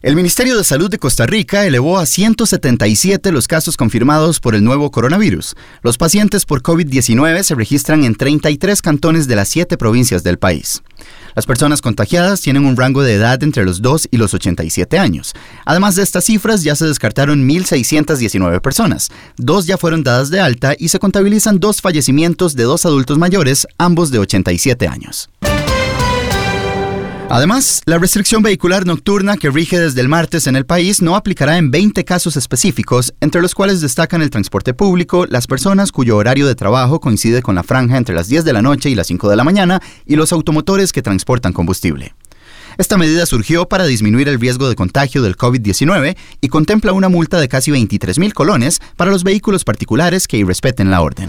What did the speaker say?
El Ministerio de Salud de Costa Rica elevó a 177 los casos confirmados por el nuevo coronavirus. Los pacientes por COVID-19 se registran en 33 cantones de las 7 provincias del país. Las personas contagiadas tienen un rango de edad entre los 2 y los 87 años. Además de estas cifras, ya se descartaron 1.619 personas. Dos ya fueron dadas de alta y se contabilizan dos fallecimientos de dos adultos mayores, ambos de 87 años. Además, la restricción vehicular nocturna que rige desde el martes en el país no aplicará en 20 casos específicos, entre los cuales destacan el transporte público, las personas cuyo horario de trabajo coincide con la franja entre las 10 de la noche y las 5 de la mañana y los automotores que transportan combustible. Esta medida surgió para disminuir el riesgo de contagio del COVID-19 y contempla una multa de casi 23 mil colones para los vehículos particulares que irrespeten la orden.